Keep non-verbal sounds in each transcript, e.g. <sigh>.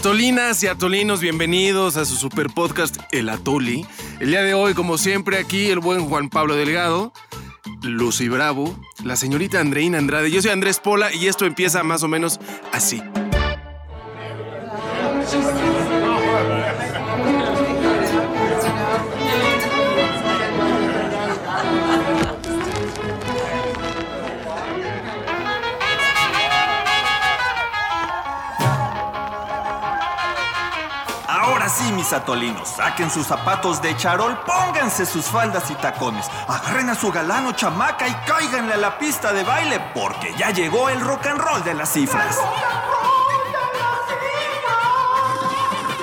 Atolinas y atolinos, bienvenidos a su super podcast El Atoli. El día de hoy, como siempre, aquí el buen Juan Pablo Delgado, Lucy Bravo, la señorita Andreina Andrade. Yo soy Andrés Pola y esto empieza más o menos así. Mis atolinos, saquen sus zapatos de charol, pónganse sus faldas y tacones, agarren a su galán o chamaca y cáiganle a la pista de baile, porque ya llegó el rock and roll de las cifras.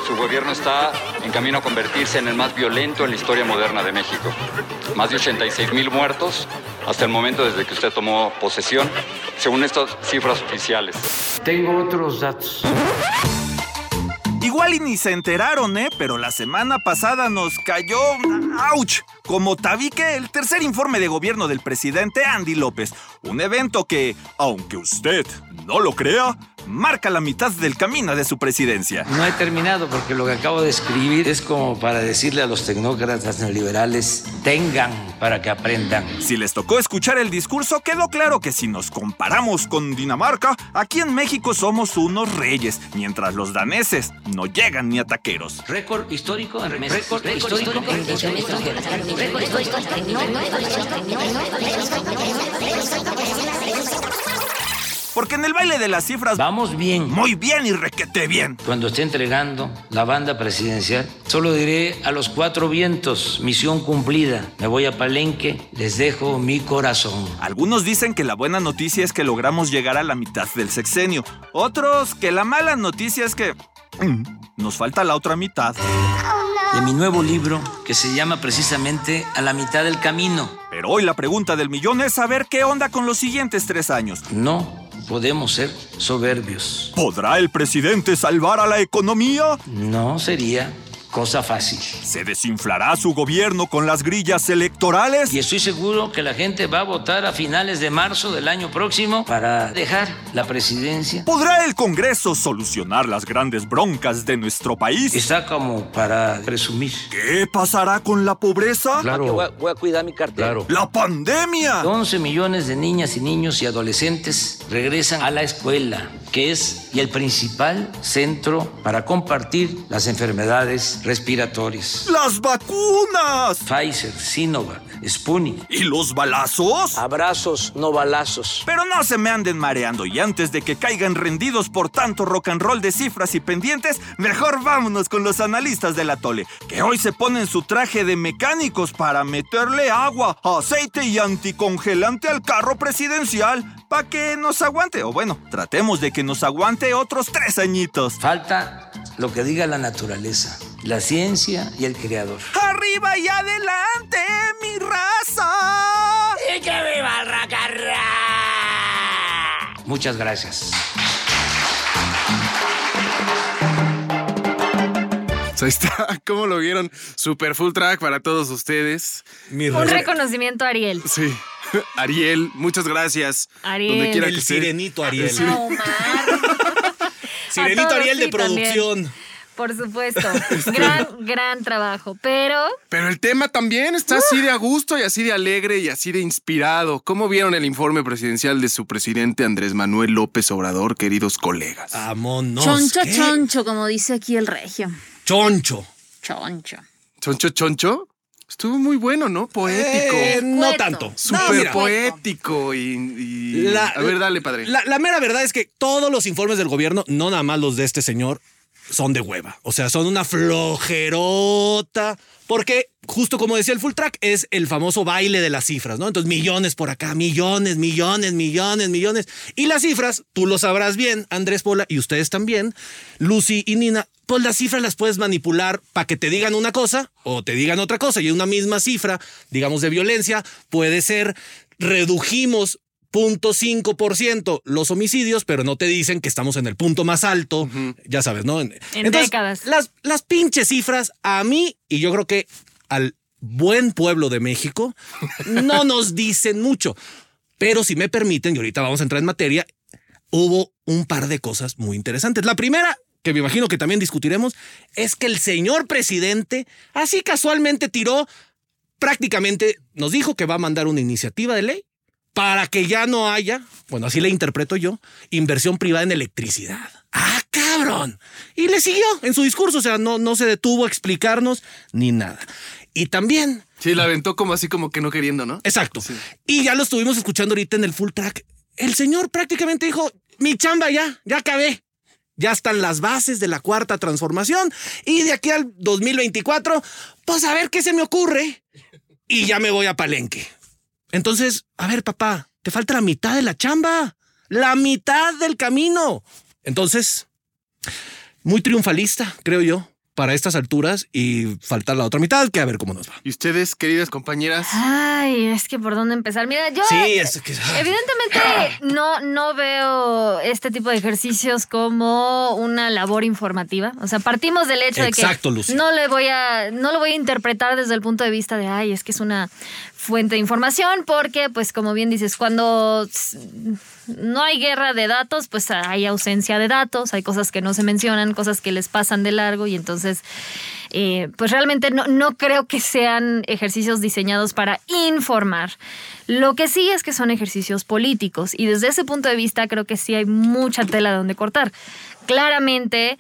Su gobierno está en camino a convertirse en el más violento en la historia moderna de México. Más de 86 mil muertos hasta el momento desde que usted tomó posesión, según estas cifras oficiales. Tengo otros datos. Igual y ni se enteraron, ¿eh? Pero la semana pasada nos cayó... ¡Auch! Como tabique el tercer informe de gobierno del presidente Andy López. Un evento que, aunque usted no lo crea, marca la mitad del camino de su presidencia. No he terminado porque lo que acabo de escribir es como para decirle a los tecnócratas neoliberales, tengan para que aprendan. Si les tocó escuchar el discurso, quedó claro que si nos comparamos con Dinamarca, aquí en México somos unos reyes, mientras los daneses no llegan ni a taqueros. Récord histórico en remesas. Récord histórico en Porque en el baile de las cifras Vamos bien. muy bien y requete bien. Cuando esté entregando la banda presidencial, solo diré a los cuatro vientos, misión cumplida. Me voy a Palenque, les dejo mi corazón. Algunos dicen que la buena noticia es que logramos llegar a la mitad del sexenio. Otros que la mala noticia es que mm, nos falta la otra mitad. De mi nuevo libro, que se llama precisamente A la mitad del camino. Pero hoy la pregunta del millón es saber qué onda con los siguientes tres años. No podemos ser soberbios. ¿Podrá el presidente salvar a la economía? No sería cosa fácil. ¿Se desinflará su gobierno con las grillas electorales? Y estoy seguro que la gente va a votar a finales de marzo del año próximo para dejar la presidencia. ¿Podrá el Congreso solucionar las grandes broncas de nuestro país? Está como para presumir. ¿Qué pasará con la pobreza? Claro. Voy a, voy a cuidar mi cartera. Claro. ¡La pandemia! 11 millones de niñas y niños y adolescentes regresan a la escuela, que es el principal centro para compartir las enfermedades respiratorias. ¡Las vacunas! Pfizer, Sinovac, Sputnik. ¿Y los balazos? Abrazos, no balazos. Pero no se me anden mareando y antes de que caigan rendidos por tanto rock and roll de cifras y pendientes, mejor vámonos con los analistas del atole, que hoy se ponen su traje de mecánicos para meterle agua, aceite y anticongelante al carro presidencial para que nos aguante, o bueno, tratemos de que nos aguante otros tres añitos. Falta lo que diga la naturaleza, la ciencia y el creador. ¡Arriba y adelante, mi raza! ¡Y que viva el racarra! Muchas gracias. Pues ahí está, ¿cómo lo vieron? Super full track para todos ustedes. Mi Un re- reconocimiento a Ariel. Sí. <laughs> Ariel, muchas gracias. Ariel. Donde quiera El que sirenito Ariel. Omar. Todos, Ariel de también. producción. Por supuesto. <laughs> Gran, gran trabajo. Pero Pero el tema también está así de a gusto y así de alegre y así de inspirado. ¿Cómo vieron el informe presidencial de su presidente Andrés Manuel López Obrador, queridos colegas? Vámonos. choncho, ¿qué? choncho, como dice aquí el regio. Choncho. Choncho. Choncho, choncho. Estuvo muy bueno, ¿no? Poético. Eh, no tanto. Súper poético y, y- La- a ver, dale, padre. La, la mera verdad es que todos los informes del gobierno, no nada más los de este señor, son de hueva. O sea, son una flojerota. Porque, justo como decía el full track, es el famoso baile de las cifras, ¿no? Entonces, millones por acá, millones, millones, millones, millones. Y las cifras, tú lo sabrás bien, Andrés Pola, y ustedes también, Lucy y Nina, pues las cifras las puedes manipular para que te digan una cosa o te digan otra cosa. Y una misma cifra, digamos, de violencia, puede ser redujimos 0.5% los homicidios, pero no te dicen que estamos en el punto más alto, ya sabes, ¿no? En, décadas. Las, las pinches cifras a mí, y yo creo que al buen pueblo de México, no <laughs> nos dicen mucho. Pero si me permiten, y ahorita vamos a entrar en materia, hubo un par de cosas muy interesantes. La primera, que me imagino que también discutiremos, es que el señor presidente así casualmente tiró, prácticamente nos dijo que va a mandar una iniciativa de ley para que ya no haya, bueno, así le interpreto yo, inversión privada en electricidad. ¡Ah, cabrón! Y le siguió en su discurso, o sea, no, no se detuvo a explicarnos ni nada. Y también Sí, la aventó como así como que no queriendo, ¿no? Exacto. Y ya lo estuvimos escuchando ahorita en el full track. El señor prácticamente dijo, mi chamba ya, ya acabé. Ya están las bases de la cuarta transformación y de aquí al 2024, pues a ver qué se me ocurre. Y ya me voy a Palenque. Entonces, a ver, papá, te falta la mitad de la chamba, la mitad del camino. Entonces, muy triunfalista, creo yo, para estas alturas y faltar la otra mitad, que a ver cómo nos va. Y ustedes, queridas compañeras, Ay, es que por dónde empezar. Mira, yo Sí, es que... evidentemente no, no veo este tipo de ejercicios como una labor informativa. O sea, partimos del hecho Exacto, de que Lucy. no le voy a, no lo voy a interpretar desde el punto de vista de ay, es que es una fuente de información, porque, pues, como bien dices, cuando no hay guerra de datos, pues hay ausencia de datos, hay cosas que no se mencionan, cosas que les pasan de largo y entonces, eh, pues realmente no, no creo que sean ejercicios diseñados para informar. Lo que sí es que son ejercicios políticos y desde ese punto de vista creo que sí hay mucha tela donde cortar. Claramente,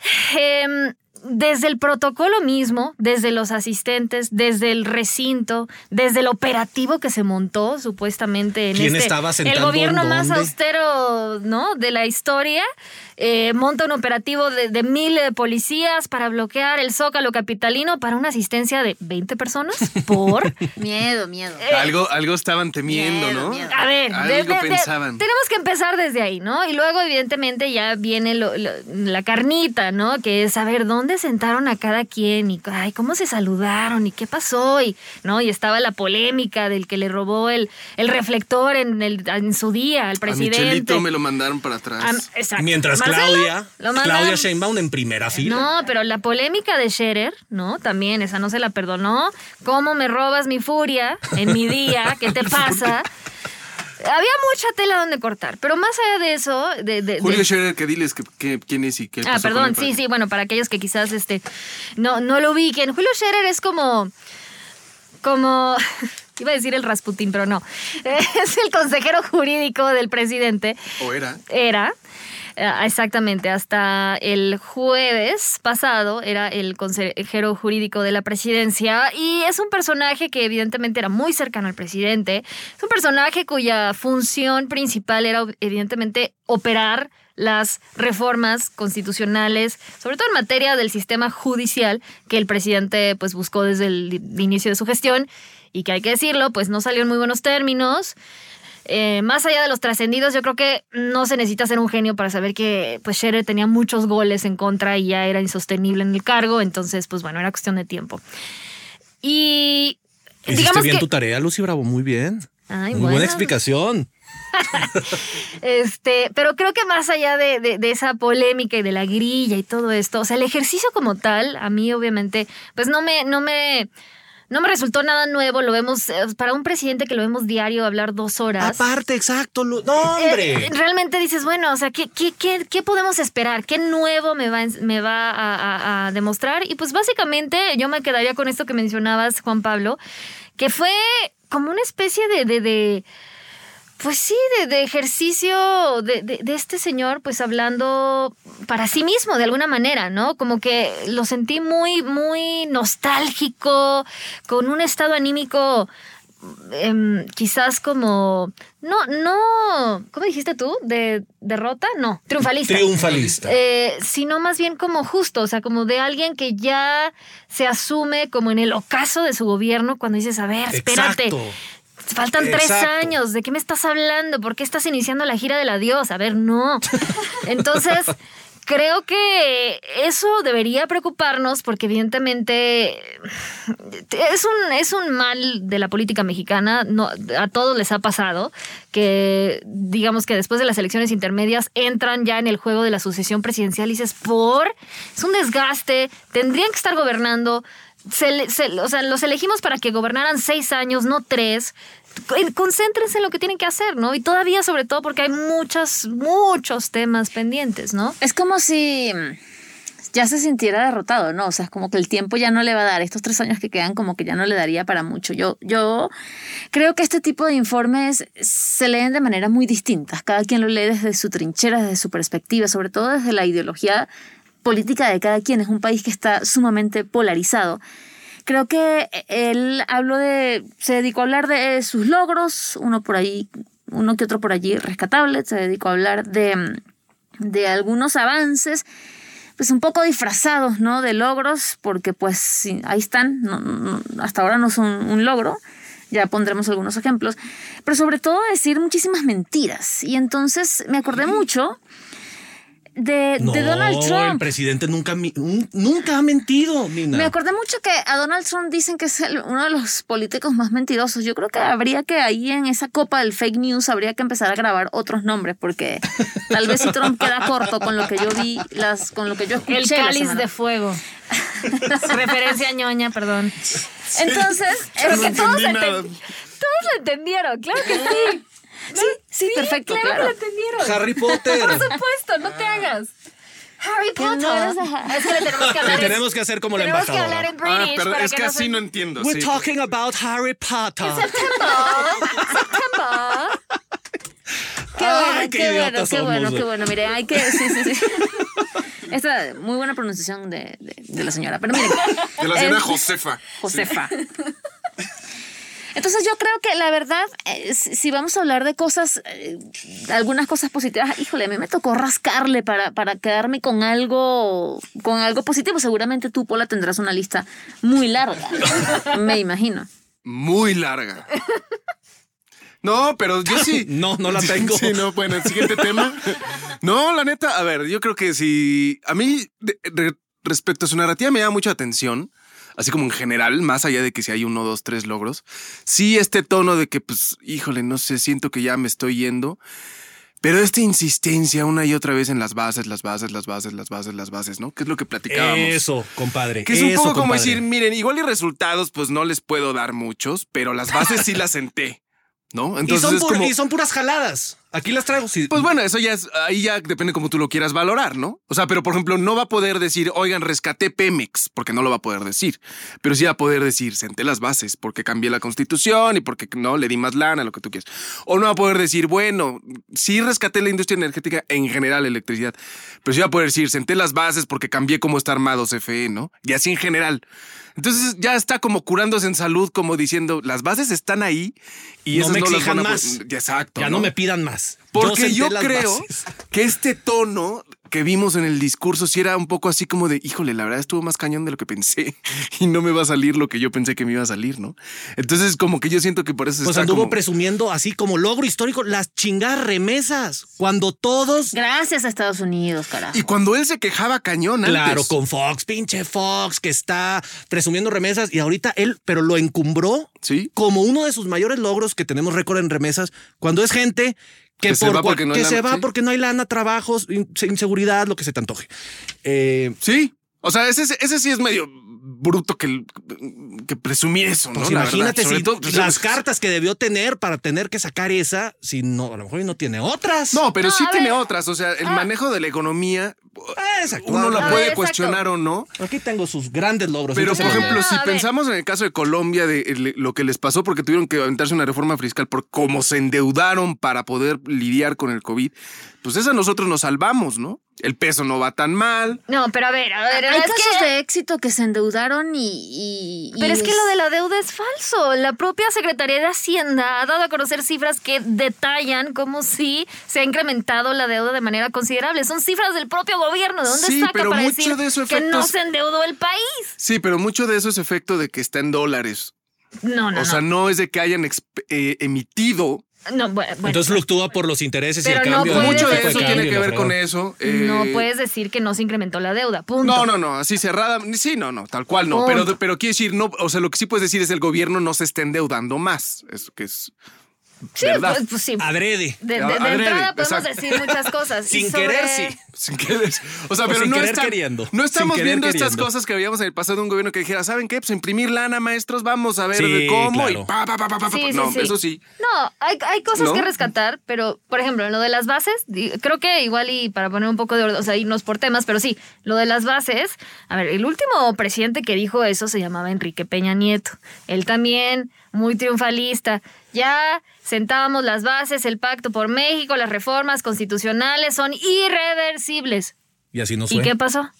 <sighs> Em, desde el protocolo mismo, desde los asistentes, desde el recinto, desde el operativo que se montó supuestamente en ¿Quién este, estaba el gobierno más austero, ¿no? De la historia, eh, monta un operativo de, de mil eh, policías para bloquear el zócalo capitalino para una asistencia de 20 personas <laughs> por Miedo, miedo. Eh, algo, algo estaban temiendo, Miedo, ¿no? miedo. A ver, algo de- de- de- pensaban. tenemos que empezar desde ahí, ¿no? Y luego, evidentemente, ya viene lo- lo- la carnita, ¿no? Que es saber dónde sentaron a cada quien y ay, cómo se saludaron y qué pasó. Y, ¿no? y estaba la polémica del que le robó el, el reflector en, el, en su día al A presidente. Michelito me lo mandaron para atrás. Am- exacto. Mientras Marcelo, Claudia, lo mandaron- Claudia Sheinbaum en primera fila. no, pero la polémica de Scherer, ¿no? También, esa no se la perdonó. ¿Cómo me robas mi furia en mi día? ¿Qué te pasa? <laughs> Había mucha tela donde cortar, pero más allá de eso, de, de- Julio de- Scherer, que diles que, que- quién es y qué Ah, pasó perdón, sí, sí, bueno, para aquellos que quizás este no, no lo ubiquen. Julio Scherer es como. como. <laughs> Iba a decir el Rasputín, pero no. <laughs> Es el consejero jurídico del presidente. O era. Era. Eh, Exactamente, hasta el jueves pasado era el consejero jurídico de la presidencia y es un personaje que evidentemente era muy cercano al presidente, es un personaje cuya función principal era evidentemente operar las reformas constitucionales, sobre todo en materia del sistema judicial que el presidente pues buscó desde el inicio de su gestión y que hay que decirlo, pues no salió en muy buenos términos. Eh, más allá de los trascendidos, yo creo que no se necesita ser un genio para saber que pues Scherer tenía muchos goles en contra y ya era insostenible en el cargo, entonces pues bueno, era cuestión de tiempo. Y Hiciste digamos bien que tu tarea, Lucy Bravo, muy bien. Ay, muy bueno. buena explicación. <laughs> Este, pero creo que más allá de, de- de esa polémica y de la grilla y todo esto, o sea, el ejercicio como tal, a mí obviamente, pues no me, no me, no me resultó nada nuevo. Lo vemos eh, para un presidente que lo vemos diario hablar dos horas. Aparte, exacto. Lu- No, hombre. Eh, realmente dices, bueno, o sea, ¿qué, qué, qué, qué podemos esperar? ¿Qué nuevo me va, me va a, a- a demostrar? Y pues básicamente yo me quedaría con esto que mencionabas, Juan Pablo, que fue como una especie de... de- de, pues sí, de, de ejercicio de, de- de este señor, pues hablando para sí mismo de alguna manera, ¿no? Como que lo sentí muy, muy nostálgico, con un estado anímico em, quizás como no no cómo dijiste tú de derrota no triunfalista Triunfalista. Eh, sino más bien como justo o sea como de alguien que ya se asume como en el ocaso de su gobierno cuando dices a ver espérate Exacto. Faltan tres años. ¿De qué me estás hablando? ¿Por qué estás iniciando la gira del adiós? A ver, no. Entonces, <laughs> creo que eso debería preocuparnos porque evidentemente es un, es un mal de la política mexicana. No, a todos les ha pasado que, digamos que después de las elecciones intermedias entran ya en el juego de la sucesión presidencial y dices, por, es un desgaste, tendrían que estar gobernando se se- o sea, los elegimos para que gobernaran seis años, no tres. Eh, Concéntrense en lo que tienen que hacer, ¿no? Y todavía, sobre todo, porque hay muchos, muchos temas pendientes, ¿no? Es como si mm, ya se sintiera derrotado, ¿no? O sea, es como que el tiempo ya no le va a dar. Estos tres años que quedan como que ya no le daría para mucho. Yo, yo creo que este tipo de informes se leen de manera muy distinta. Cada quien lo lee desde su trinchera, desde su perspectiva, sobre todo desde la ideología política de cada quien. Es un país que está sumamente polarizado. Creo que él habló de, se dedicó a hablar de sus logros, uno por ahí, uno que otro por allí rescatable, se dedicó a hablar de, de algunos avances, pues un poco disfrazados, ¿no? De logros, porque pues ahí están, no- no- hasta ahora no son un logro, ya pondremos algunos ejemplos, pero sobre todo decir muchísimas mentiras. Y entonces me acordé mucho de, No, de Donald el Trump. presidente nunca, ha mentido, Nina. Me acordé mucho que a Donald Trump dicen que es el- uno de los políticos más mentirosos. Yo creo que habría que ahí en esa copa del fake news habría que empezar a grabar otros nombres porque tal vez si Trump queda corto con lo que yo vi, las, con lo que yo escuché. El cáliz de fuego. <laughs> Referencia ñoña, perdón. Entonces, Pero es que que todos, entendí enten- nada. todos lo entendieron, claro que sí. sí, sí, perfecto, claro, claro. que lo entendieron. Harry Potter. Por supuesto, no te hagas. Harry Que no Potter. de- Es que le tenemos que hablar. Le en- tenemos que hacer como la tenemos que embajadora. hablar en Ah, British pero para es que no así se- no entiendo. We're sí. talking about Harry Potter. September. September. Qué Ay, bueno, qué qué, bueno, idiotas qué bueno, somos, qué bueno. Mire, hay que. Sí, sí, sí. <laughs> Esta muy buena pronunciación de, de, de la señora. Pero miren. De la señora eh, Josefa. Josefa. Entonces yo creo que la verdad, eh, si si vamos a hablar de cosas, eh, algunas cosas positivas, híjole, a mí me tocó rascarle para, para quedarme con algo, con algo positivo. Seguramente tú, Pola, tendrás una lista muy larga, <laughs> me imagino. Muy larga. No, pero yo sí. <laughs> No, no la tengo. Sí, no, bueno, el siguiente tema. No, la neta, a ver, yo creo que si a mí de- respecto a su narrativa me llama mucha atención, así como en general, más allá de que si hay uno, dos, tres logros, sí este tono de que, pues, híjole, no sé, siento que ya me estoy yendo. Pero esta insistencia una y otra vez en las bases, las bases, las bases, las bases, las bases, ¿no? Que es lo que platicábamos. Eso, compadre. Que es un eso, poco como compadre. decir, miren, igual y resultados, pues no les puedo dar muchos, pero las bases sí <laughs> las senté, ¿no? y, Entonces son es como. y son puras jaladas. Aquí las traigo. Pues bueno, eso ya es, ahí ya depende como tú lo quieras valorar, ¿no? O sea, pero por ejemplo, no va a poder decir, oigan, rescaté Pemex, porque no lo va a poder decir. Pero sí va a poder decir, senté las bases, porque cambié la constitución y porque no le di más lana, lo que tú quieras. O no va a poder decir, bueno, sí rescaté la industria energética en general, electricidad. Pero sí va a poder decir, senté las bases porque cambié cómo está armado CFE, ¿no? Y así en general. Entonces ya está como curándose en salud, como diciendo, las bases están ahí y no esas me no las exijan van a más. Exacto. Ya no me pidan más. Porque yo, creo bases. que este tono que vimos en el discurso sí era un poco así como de, híjole, la verdad estuvo más cañón de lo que pensé <laughs> y no me va a salir lo que yo pensé que me iba a salir, ¿no? Entonces como que yo siento que por eso Pues está anduvo como- presumiendo así como logro histórico las chingadas remesas. Cuando todos. Gracias a Estados Unidos, carajo. Y cuando él se quejaba cañón antes. Claro, con Fox, pinche Fox, que está presumiendo remesas y ahorita él, pero lo encumbró Sí. como uno de sus mayores logros que tenemos récord en remesas, cuando es gente que, Que se por va porque no hay que se lana, va sí. porque no hay lana, trabajos, in- inseguridad, lo que se te antoje. Eh, Sí. O sea, ese, ese sí es medio bruto que, que presumir eso, ¿no? pues La imagínate si todo, pues, las cartas que debió tener para tener que sacar esa, si no, a lo mejor no tiene otras. No, pero No, sí tiene otras. O sea, el Ah. manejo de la economía, exacto. uno la puede exacto. cuestionar o no. Aquí tengo sus grandes logros. Pero, por ejemplo, si pensamos en el caso de Colombia, de el- lo que les pasó porque tuvieron que aventarse una reforma fiscal por cómo se endeudaron para poder lidiar con el COVID, pues esa nosotros nos salvamos, ¿no? El peso no va tan mal. No, pero a ver, a ver, Hay es casos que- de éxito que se endeudaron y. y- y Pero es que lo de la deuda es falso. La propia Secretaría de Hacienda ha dado a conocer cifras que detallan como si se ha incrementado la deuda de manera considerable. Son cifras del propio gobierno. ¿De dónde Sí, saca pero para mucho decir de eso que no efectos- se endeudó el país? Sí, pero mucho de eso es efecto de que está en dólares. No, no, o sea, no. no es de que hayan eh, emitido. No, bueno, bueno. Entonces fluctúa por los intereses y el no cambio. del Mucho de eso tiene que ver con eso. no eh, puedes decir que no se incrementó la deuda. Punto. No, no, no, así cerrada. Sí, no, no, tal cual no. Pero, Punto. pero quiere decir, no, o sea, lo que sí puedes decir es el gobierno no se está endeudando más. Es que es Sí, verdad. pues, pues sí. Adrede. De, de- de Adrede, entrada podemos exacto. decir muchas cosas. <laughs> Sin sobre- querer, sí. Sin querer. O sea, O pero sin no, querer está- queriendo. no estamos Sin querer viendo estas queriendo. cosas que habíamos en el pasado de un gobierno que dijera, ¿saben qué? Pues imprimir lana, maestros, vamos a ver Sí, cómo claro. y pa, pa, pa, pa, pa, pa. Sí, No, sí. eso sí. No, hay, hay cosas ¿No? que rescatar, pero por ejemplo, en lo de las bases, creo que igual y para poner un poco de orden, o sea, irnos por temas, pero sí, lo de las bases, a ver, el último presidente que dijo eso se llamaba Enrique Peña Nieto. Él también, muy triunfalista. Ya sentábamos las bases, el pacto por México, las reformas constitucionales son irreversibles. Y así nos ¿Y qué pasó?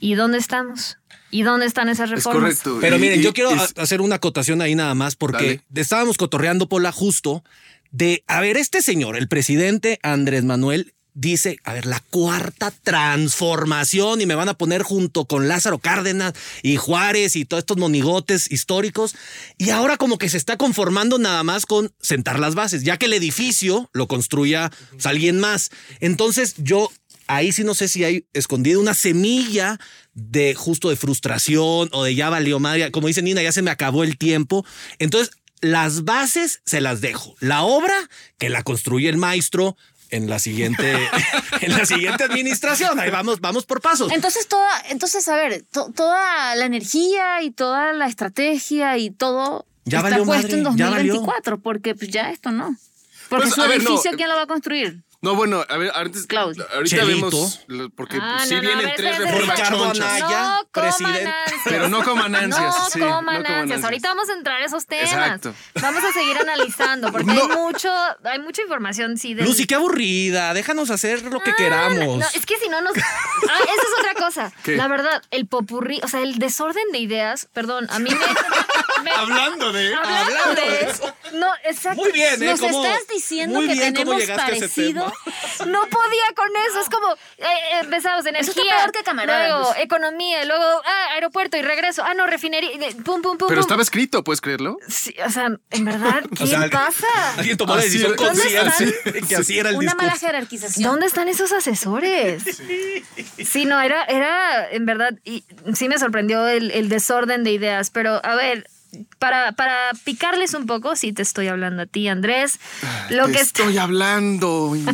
¿Y dónde estamos? ¿Y dónde están esas Es reformas? correcto. Pero Y- miren, y- yo quiero es- hacer una acotación ahí nada más porque estábamos cotorreando Pola justo de, a ver, este señor, el presidente Andrés Manuel, dice, a ver, la cuarta transformación y me van a poner junto con Lázaro Cárdenas y Juárez y todos estos monigotes históricos. Y ahora como que se está conformando nada más con sentar las bases, ya que el edificio lo construya pues, alguien más. Entonces yo ahí sí no sé si hay escondido una semilla de justo de frustración o de ya valió madre. Como dice Nina, ya se me acabó el tiempo. Entonces, las bases se las dejo. La obra que la construye el maestro en la siguiente, <laughs> en la siguiente administración. Ahí vamos, vamos por pasos. Entonces, toda, entonces, a ver, to- toda la energía y toda la estrategia y todo Ya está valió puesto madre, en ya valió. 2024, porque pues ya esto no. Porque Pues, su ver, no. edificio, ¿quién lo va a construir? No, bueno, a ver, antes, Claudio. ahorita Chelito. vemos, porque Ah, sí no, no, vienen ver, tres reformas Ricardo chonchas. Anaya. no coman presidente. ansias. Pero no coman ansias. No sí, coman no coman ansias. ansias. Ahorita vamos a entrar a esos temas. Exacto. Vamos a seguir analizando porque No. hay mucho, hay mucha información, sí. del- Lucy, qué aburrida. Déjanos hacer lo que Ah, queramos. No, es que si no nos. Ah, esa es otra cosa. ¿Qué? La verdad, el popurrí, o sea, el desorden de ideas, perdón, a mí me. me- Hablando de... Hablando, hablando de, de eso. No, exacto. Muy bien, ¿eh? Nos ¿Cómo- estás diciendo muy que bien cómo tenemos llegaste a ese parecido. <laughs> No podía con eso. Es como eh, eh, empezamos energía. Eso está peor que camaradas. Luego economía. Luego ah, aeropuerto y regreso. Ah, no, refinería. Pum, pum, pum. Pero pum. estaba escrito, ¿puedes creerlo? Sí, o sea, en verdad, <laughs> ¿qué O sea, pasa? Alguien tomó la decisión consciente ¿Dónde <laughs> que así era el Una mala jerarquización. ¿Dónde están esos asesores? Sí, no, era, era, en verdad, y sí me sorprendió el, el desorden de ideas, pero a ver, para, para picarles un poco, sí te estoy hablando a ti, Andrés, lo Te que estoy hablando. <laughs>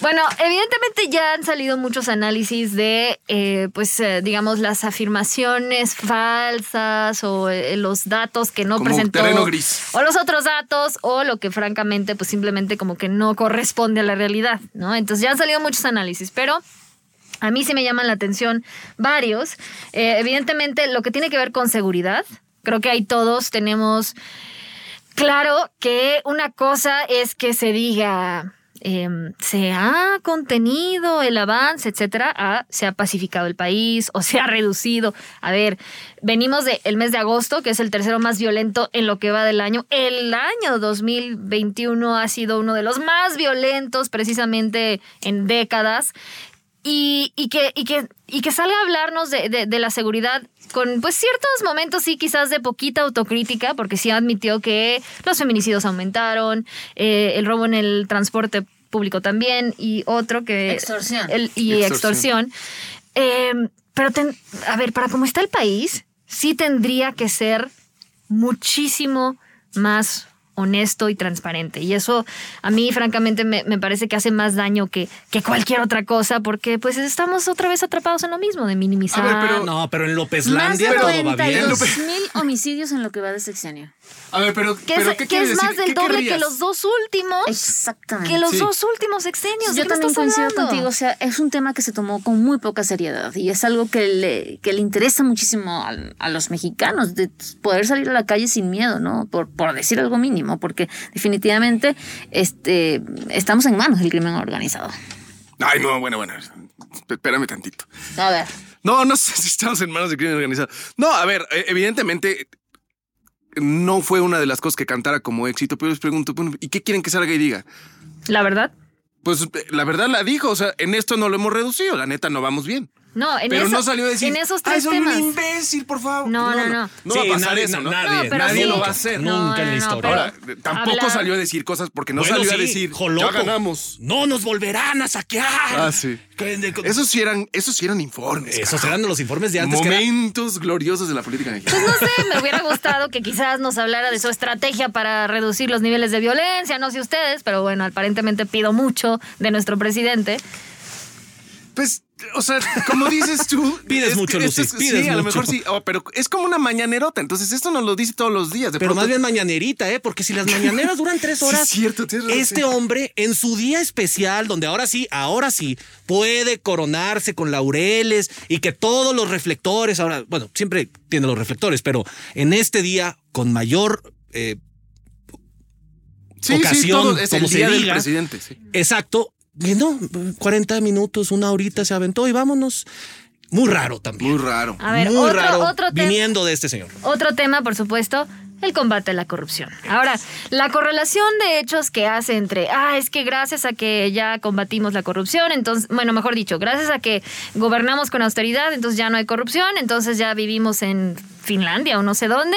Bueno, evidentemente ya han salido muchos análisis de, eh, pues, eh, digamos, las afirmaciones falsas o eh, los datos que no Como presentó. terreno gris. O los otros datos o lo que francamente, pues, simplemente como que no corresponde a la realidad, ¿no? Entonces ya han salido muchos análisis, pero... A mí sí me llaman la atención varios. Eh, evidentemente, lo que tiene que ver con seguridad, creo que ahí todos tenemos claro que una cosa es que se diga em, se ha contenido el avance, etcétera, a se ha pacificado el país o se ha reducido. A ver, venimos del mes de agosto, que es el tercero más violento en lo que va del año. El año 2021 ha sido uno de los más violentos precisamente en décadas. Y, y que, y, que, y que salga a hablarnos de, de- de la seguridad con pues ciertos momentos sí quizás de poquita autocrítica, porque sí admitió que los feminicidios aumentaron, eh, el robo en el transporte público también, y otro que... Extorsión. el- y Extorsión. extorsión. Eh, pero, ten- a ver, para cómo está el país, sí tendría que ser muchísimo más honesto y transparente. Y eso a mí, francamente, me, me parece que hace más daño que, que cualquier otra cosa, porque pues estamos otra vez atrapados en lo mismo, de minimizar. A ver, pero- No, pero en Más Lópezlandia de todo va bien. 92 mil homicidios en lo que va de sexenio. A ver, pero, que pero es, ¿qué que quiere es más del ¿Qué doble que querrías? los dos últimos. Exactamente. Que los Sí. dos últimos sexenios. ¿De Yo qué también coincido hablando? contigo, o sea, es un tema que se tomó con muy poca seriedad y es algo que le, que le interesa muchísimo a, a los mexicanos, de poder salir a la calle sin miedo, ¿no? Por, por decir algo mínimo, porque definitivamente este, estamos en manos del crimen organizado. Ay, no, bueno, bueno. Espérame tantito. A ver, No, no sé <laughs> si estamos en manos de crimen organizado. No, a ver, eh, evidentemente no fue una de las cosas que cantara como éxito, pero les pregunto, ¿y qué quieren que salga y diga? La verdad. Pues eh, la verdad la dijo, o sea, en esto no lo hemos reducido, la neta no vamos bien. No, en, pero eso- no salió a decir, en esos "Ay, tres soy temas. un imbécil, por favor. No, no, no. No va Sí, a pasar nadie- eso, ¿no? nadie, No, pero nadie sí. lo va a hacer. No, Nunca en la no, no, historia. pero- Ahora, eh, tampoco hablar- salió a decir cosas porque no Bueno, salió a decir, joloco. ya ganamos. No nos volverán a saquear. Ah, sí. Esos sí eran, esos sí eran informes. Esos carajo. eran los informes de antes. que era- Momentos gloriosos de la política mexicana. Pues no sé, me hubiera gustado que quizás nos hablara de su estrategia para reducir los niveles de violencia, no sé ustedes, pero bueno, aparentemente pido mucho de nuestro presidente. Pues, o sea, como dices tú. <laughs> Pides es- mucho, Lucy, es- pides sí, a lo mejor sí. oh, pero es como una mañanerota. Entonces, esto nos lo dice todos los días. De Pero pronto- más bien mañanerita, ¿eh? Porque si las <laughs> mañaneras duran tres Sí, horas, es cierto, razón, este hombre en su día especial, donde ahora sí, ahora sí, puede coronarse con laureles y que todos los reflectores, ahora, bueno, siempre tiene los reflectores, pero en este día, con mayor eh, Sí, sí, ocasión, todo es el del diga. presidente. sí. exacto, y no, 40 minutos, una horita se aventó y vámonos. Muy raro también. Muy raro. A ver, Muy otro, raro otro tema. viniendo de este señor. Otro tema, por supuesto, el combate a la corrupción. Ahora, la correlación de hechos que hace entre, ah, es que gracias a que ya combatimos la corrupción, entonces, bueno, mejor dicho, gracias a que gobernamos con austeridad, entonces ya no hay corrupción, entonces ya vivimos en Finlandia o no sé dónde,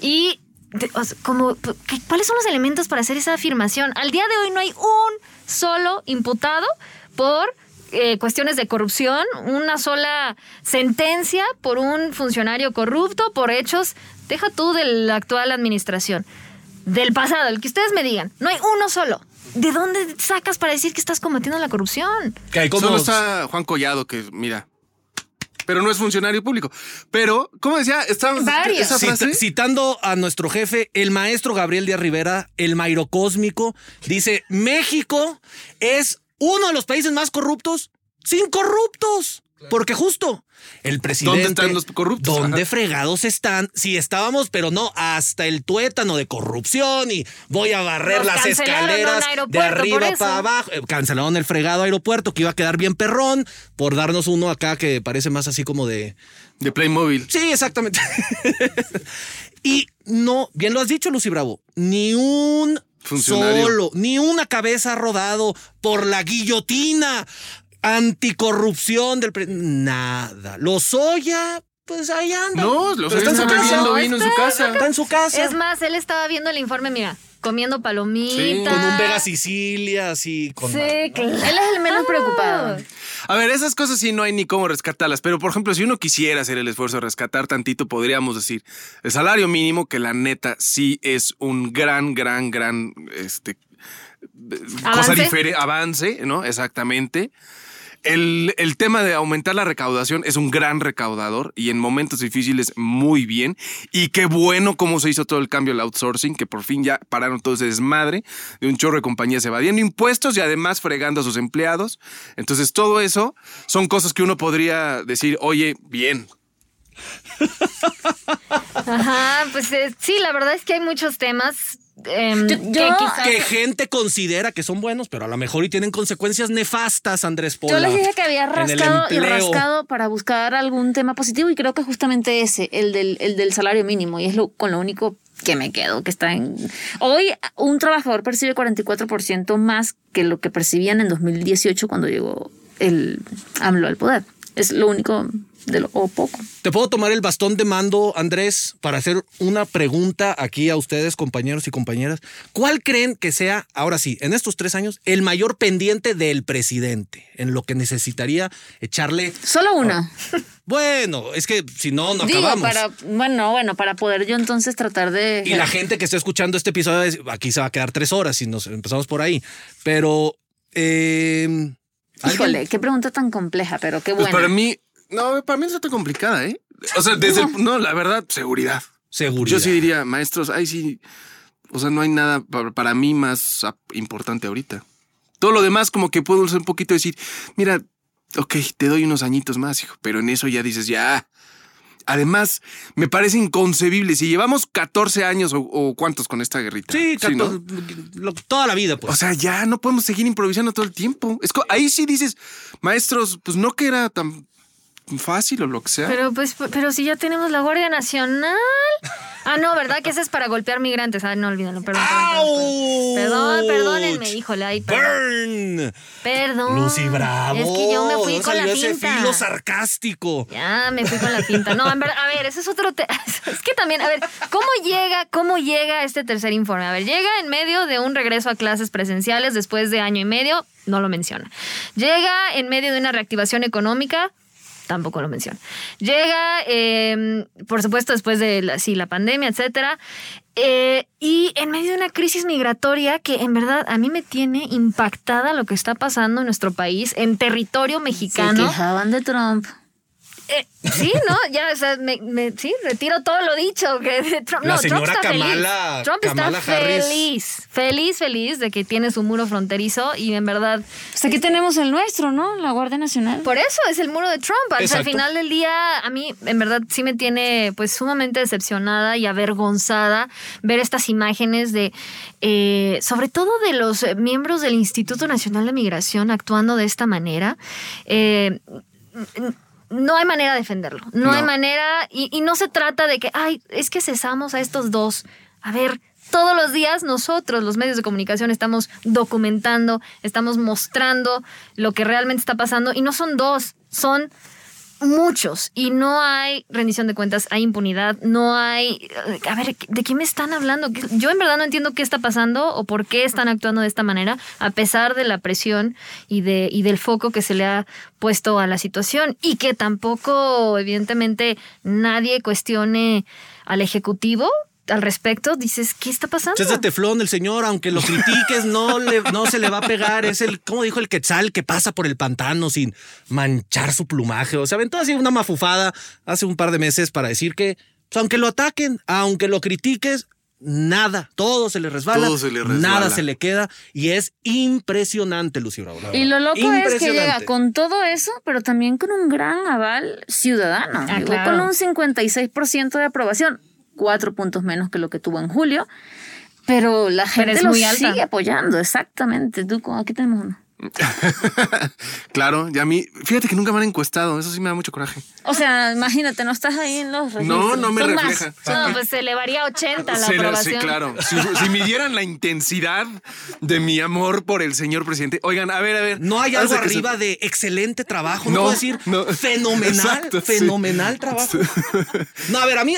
y de- o sea, como, ¿qué- ¿cuáles son los elementos para hacer esa afirmación? Al día de hoy no hay un solo imputado por eh, cuestiones de corrupción, una sola sentencia por un funcionario corrupto por hechos, deja tú de la actual administración, del pasado, el que ustedes me digan, no hay uno solo. ¿De dónde sacas para decir que estás combatiendo la corrupción? Que hay como Solo está Juan Collado, que mira. Pero no es funcionario público. Pero, ¿cómo decía? Varios. Esa Cita- frase. citando a nuestro jefe, el maestro Gabriel Díaz Rivera, el Mairo Cósmico, dice: México es uno de los países más corruptos sin corruptos. Porque justo el presidente. ¿Dónde están los corruptos? ¿Dónde Ajá. fregados están? Sí, estábamos, pero no hasta el tuétano de corrupción y voy a barrer Nos las escaleras de arriba para abajo. Eh, Cancelaron el fregado aeropuerto que iba a quedar bien perrón por darnos uno acá que parece más así como de. De Playmobil. Sí, exactamente. <laughs> y no, bien lo has dicho, Lucy Bravo, ni un Funcionario. solo, ni una cabeza ha rodado por la guillotina anticorrupción del pre- nada. Los Oya, pues ahí anda. No, los Pero está en su está casa. bebiendo vino en su casa. Está en su casa. Es más, él estaba viendo el informe, mira, comiendo palomitas. Sí. con un Vega Sicilia, así con Sí, claro. Él es el menos preocupado. A ver, esas cosas sí no hay ni cómo rescatarlas, pero por ejemplo, si uno quisiera hacer el esfuerzo de rescatar tantito, podríamos decir el salario mínimo, que la neta sí es un gran, gran, gran, este, cosa diferente, avance, ¿no? Exactamente. El, el tema de aumentar la recaudación es un gran recaudador y en momentos difíciles muy bien. Y qué bueno cómo se hizo todo el cambio del outsourcing, que por fin ya pararon todo ese desmadre de un chorro de compañías evadiendo impuestos y además fregando a sus empleados. Entonces todo eso son cosas que uno podría decir, oye, bien. <laughs> Ajá, pues eh, sí, la verdad es que hay muchos temas em, Yo- que yo- quizás... que gente considera que son buenos, pero a lo mejor y tienen consecuencias nefastas, Andrés Pola. Yo les dije que había rascado y rascado para buscar algún tema positivo y creo que justamente ese, el del, el del salario mínimo, y es lo, con lo único que me quedo, que está en... Hoy un trabajador percibe 44% más que lo que percibían en 2018 cuando llegó el AMLO al poder. Es lo único de lo o poco. Te puedo tomar el bastón de mando, Andrés, para hacer una pregunta aquí a ustedes, compañeros y compañeras. ¿Cuál creen que sea, ahora sí, en estos tres años, el mayor pendiente del presidente? En lo que necesitaría echarle. Solo uno. <laughs> Bueno, es que si no, no Digo, acabamos. para, bueno, bueno, para poder yo entonces tratar de... Y la gente que está escuchando este episodio, aquí se va a quedar tres horas si nos empezamos por ahí. Pero. eh. Híjole, qué pregunta tan compleja, pero qué Pues buena. para mí, no, para mí no está tan complicada, ¿eh? O sea, desde el- no, la verdad, seguridad. Seguridad. Yo sí diría, maestros, ahí sí, o sea, no hay nada pa- para, mí más importante ahorita. Todo lo demás como que puedo ser un poquito decir, mira, ok, te doy unos añitos más, hijo, pero en eso ya dices, ya. Además, me parece inconcebible, si llevamos 14 años o, o cuántos con esta guerrita. Sí, ¿no? cato- lo- toda la vida, pues. O sea, ya no podemos seguir improvisando todo el tiempo. Es ahí sí dices, maestros, pues no que era tan fácil o lo que sea. Pero pues, pero si ya tenemos la Guardia Nacional. Ah, no, ¿verdad? Que ese es para golpear migrantes. Ah, no, olvídalo, perdón. Perdón, perdón, ¡Auch! perdónenme, híjole, ay, perdón. ¡Burn! Perdón. Lucy Bravo. Es que yo me fui ¿Dónde con la salió ese filo sarcástico. Ya, me fui con la finta. No, en verdad, a ver, ese es otro tema. <laughs> Es que también, a ver, ¿cómo llega, cómo llega este tercer informe? A ver, llega en medio de un regreso a clases presenciales después de año y medio, no lo menciona. Llega en medio de una reactivación económica, tampoco lo menciona. Llega, eh, por supuesto, después de la, sí, la pandemia, etcétera. Eh, y en medio de una crisis migratoria que en verdad a mí me tiene impactada lo que está pasando en nuestro país, en territorio Se mexicano. quejaban de Trump. Eh, sí, ¿no? Ya, o sea, me, me- sí, retiro todo lo dicho. Que de <laughs> Trump, La no, Trump está Kamala- feliz. Trump Kamala está Harris. feliz, feliz, feliz de que tiene su muro fronterizo y en verdad Pues aquí tenemos el nuestro, ¿no? La Guardia Nacional. por eso es el muro de Trump. Al, al final del día, a mí, en verdad, sí me tiene pues sumamente decepcionada y avergonzada ver estas imágenes de, eh, sobre todo de los miembros del Instituto Nacional de Migración actuando de esta manera. Eh, no hay manera de defenderlo. No, No. hay manera. Y, y no se trata de que, ay, es que cesamos a estos dos. A ver. Todos los días nosotros, los medios de comunicación, estamos documentando, estamos mostrando lo que realmente está pasando y no son dos, son muchos y no hay rendición de cuentas, hay impunidad, no hay... A ver, ¿de qué me están hablando? Yo en verdad no entiendo qué está pasando o por qué están actuando de esta manera, a pesar de la presión y, de, y del foco que se le ha puesto a la situación y que tampoco, evidentemente, nadie cuestione al Ejecutivo al respecto. Dices, ¿qué está pasando? Es de teflón el señor, aunque lo critiques, no, le, no se le va a pegar. Es el, como dijo el quetzal, que pasa por el pantano sin manchar su plumaje. O sea, aventó así una mafufada hace un par de meses para decir que, pues, aunque lo ataquen, aunque lo critiques, nada, todo se le resbala, Todo se le resbala. nada se le queda y es impresionante, Lucy Bravo. Y lo loco es que llega con todo eso, pero también con un gran aval ciudadano. Ah, claro. con un 56% de aprobación, cuatro puntos menos que lo que tuvo en julio. Pero la Pero gente es lo muy alta. sigue apoyando, exactamente. Tú, aquí tenemos uno. <laughs> claro, y a mí, fíjate que nunca me han encuestado, eso sí me da mucho coraje. O sea, imagínate, no estás ahí en los registros. No, no me Son más. refleja. No, pues se elevaría a 80 la la- aprobación. Sí, claro. Si, si midieran la intensidad de mi amor por el señor presidente. Oigan, a ver, a ver. No hay algo se- arriba de excelente trabajo, no, No, puedo decir no. fenomenal, Exacto, sí. fenomenal trabajo. No, a ver, a mí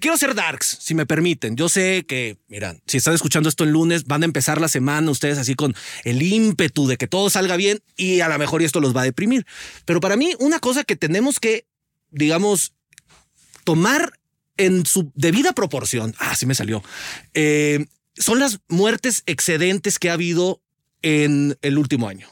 quiero ser darks, si me permiten. Yo sé que, miran, si están escuchando esto el lunes, van a empezar la semana ustedes así con el ímpetu de que todo salga bien y a lo mejor esto los va a deprimir. Pero para mí, una cosa que tenemos que, digamos, tomar en su debida proporción, ah, sí me salió, eh, son las muertes excedentes que ha habido en el último año.